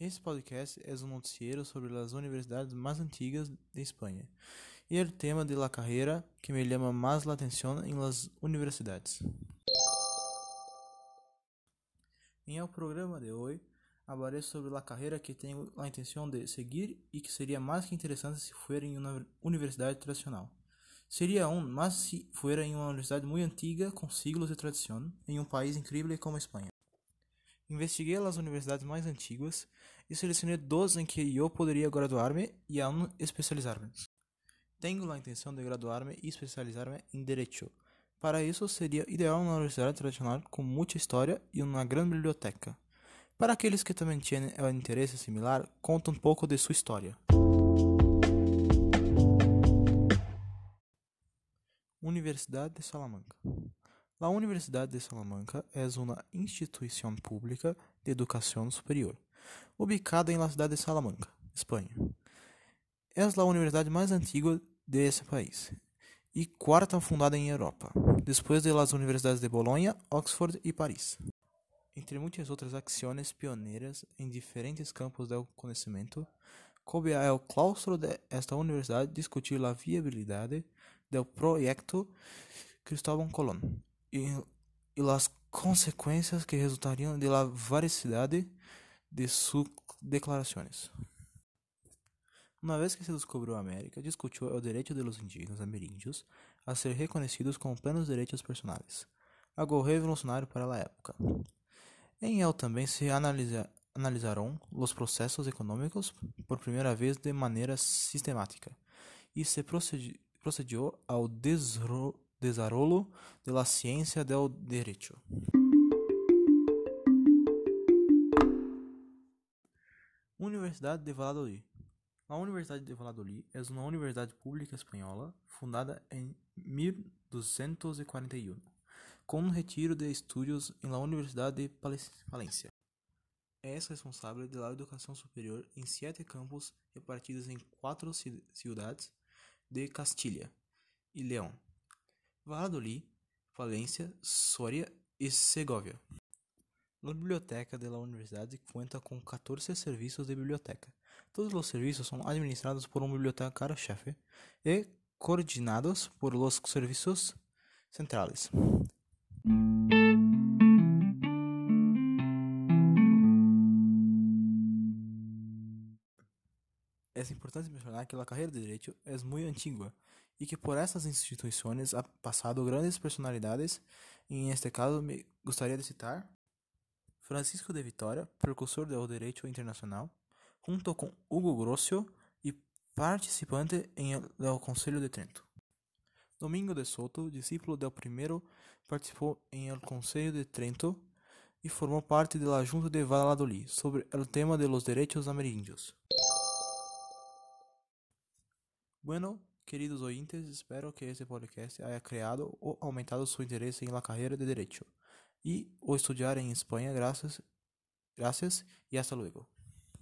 Esse podcast é um noticiero sobre as universidades mais antigas de Espanha e o tema de la carreira que me chama mais a atenção em las universidades. Em el programa de hoje, hablaré sobre a carreira que tenho a intenção de seguir e que seria mais que interessante se fuera em uma universidade tradicional. Seria aún mais se fuera em uma universidade muito antiga com siglos de tradição em um país incrível como Espanha. Investiguei as universidades mais antigas e selecionei duas em que eu poderia graduar-me e aún especializar-me. Tenho a intenção de graduar-me e especializar-me em Direito. Para isso, seria ideal uma universidade tradicional com muita história e uma grande biblioteca. Para aqueles que também têm um interesse similar, conta um pouco de sua história. Universidade de Salamanca a Universidade de Salamanca é uma instituição pública de educação superior, ubicada em la cidade de Salamanca, Espanha. É a universidade mais antiga de esse país e quarta fundada em Europa, depois de las universidades de Bolonha, Oxford e Paris. Entre muitas outras ações pioneiras em diferentes campos do conhecimento, coube ao claustro de esta universidade discutir a viabilidade do projeto Cristóvão Colón e, e las consequências que resultariam de la veracidade de suas declarações. Uma vez que se descobriu a América, discutiu o direito de los indígenas ameríndios a ser reconhecidos com plenos direitos personais, algo revolucionário para a época. Em ele também se analisa, analisaram os processos econômicos por primeira vez de maneira sistemática, e se procedi, ao desarrollo desarrollo de la ciencia del derecho. Universidade de Valladolid. A Universidade de Valladolid é uma universidade pública espanhola fundada em 1241, com um retiro de estudos em la de Palência. É responsável pela educação superior em sete campos repartidos em quatro cidades de Castilha e León. Valladolid, Valência, Soria e Segovia. A biblioteca da universidade conta com 14 serviços de biblioteca. Todos os serviços são administrados por um bibliotecário-chefe e coordenados por os serviços centrais. É importante mencionar que a carreira de direito é muito antiga e que por essas instituições ha passado grandes personalidades, e em este caso me gostaria de citar Francisco de Vitória, precursor do direito internacional, junto com Hugo Grossio e participante em el Conselho de Trento. Domingo de Soto, discípulo del primeiro, participou em el Conselho de Trento e formou parte da Junta de Valladolid sobre o tema de los derechos ameríndios. Bueno, Queridos ouvintes, espero que este podcast haya creado ou aumentado su interesse em la carreira de Derecho e o estudiar em Espanha. Gracias, gracias y hasta luego.